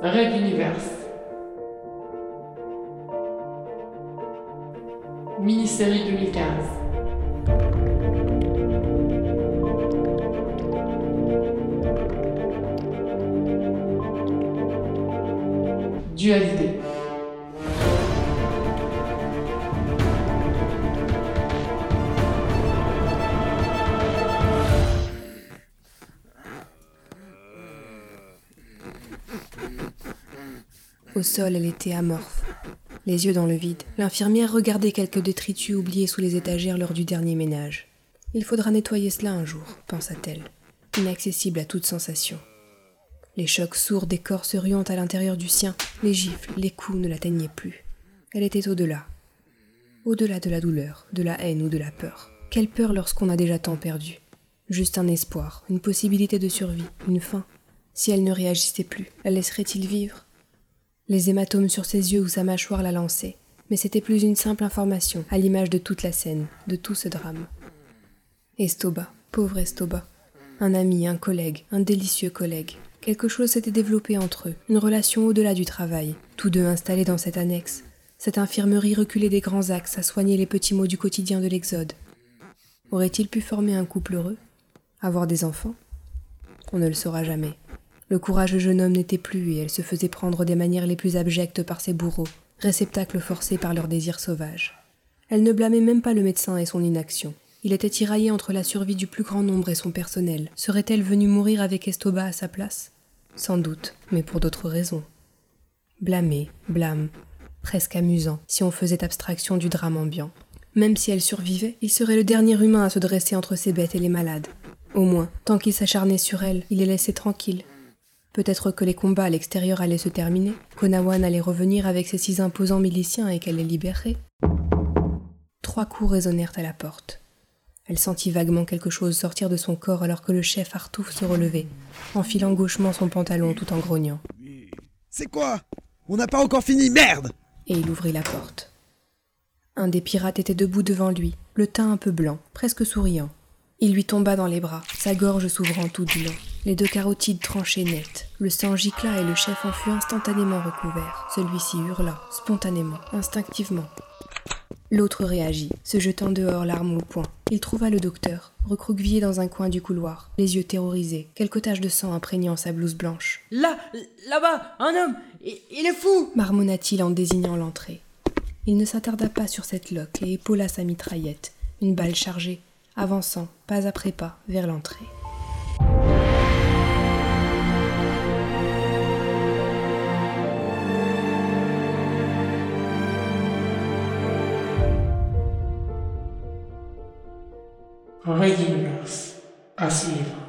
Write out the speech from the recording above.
Red Universe. Mini-série 2015. Dualité. Au sol, elle était amorphe, les yeux dans le vide. L'infirmière regardait quelques détritus oubliés sous les étagères lors du dernier ménage. Il faudra nettoyer cela un jour, pensa-t-elle, inaccessible à toute sensation. Les chocs sourds des corps se ruant à l'intérieur du sien, les gifles, les coups ne l'atteignaient plus. Elle était au-delà. Au-delà de la douleur, de la haine ou de la peur. Quelle peur lorsqu'on a déjà tant perdu Juste un espoir, une possibilité de survie, une fin. Si elle ne réagissait plus, la laisserait-il vivre? Les hématomes sur ses yeux ou sa mâchoire la lançaient, mais c'était plus une simple information, à l'image de toute la scène, de tout ce drame. Estoba, pauvre Estoba. Un ami, un collègue, un délicieux collègue. Quelque chose s'était développé entre eux, une relation au-delà du travail, tous deux installés dans cette annexe, cette infirmerie reculée des grands axes à soigner les petits maux du quotidien de l'Exode. Aurait-il pu former un couple heureux? Avoir des enfants? On ne le saura jamais. Le courageux jeune homme n'était plus et elle se faisait prendre des manières les plus abjectes par ses bourreaux, réceptacles forcés par leurs désirs sauvages. Elle ne blâmait même pas le médecin et son inaction. Il était tiraillé entre la survie du plus grand nombre et son personnel. Serait-elle venue mourir avec Estoba à sa place? Sans doute, mais pour d'autres raisons. Blâmé, blâme, presque amusant, si on faisait abstraction du drame ambiant. Même si elle survivait, il serait le dernier humain à se dresser entre ses bêtes et les malades. Au moins, tant qu'il s'acharnait sur elle, il les laissait tranquilles, Peut-être que les combats à l'extérieur allaient se terminer, qu'Onawan allait revenir avec ses six imposants miliciens et qu'elle les libérerait. Trois coups résonnèrent à la porte. Elle sentit vaguement quelque chose sortir de son corps alors que le chef Artouf se relevait, enfilant gauchement son pantalon tout en grognant. C'est quoi? On n'a pas encore fini, merde Et il ouvrit la porte. Un des pirates était debout devant lui, le teint un peu blanc, presque souriant. Il lui tomba dans les bras, sa gorge s'ouvrant tout du long. Les deux carotides tranchaient net. Le sang gicla et le chef en fut instantanément recouvert. Celui-ci hurla, spontanément, instinctivement. L'autre réagit, se jetant dehors l'arme au poing. Il trouva le docteur, recroquevillé dans un coin du couloir, les yeux terrorisés, quelques taches de sang imprégnant sa blouse blanche. Là, là-bas, un homme il, il est fou marmonna-t-il en désignant l'entrée. Il ne s'attarda pas sur cette loque et épaula sa mitraillette, une balle chargée, avançant, pas après pas, vers l'entrée. Red Universe. À suivre.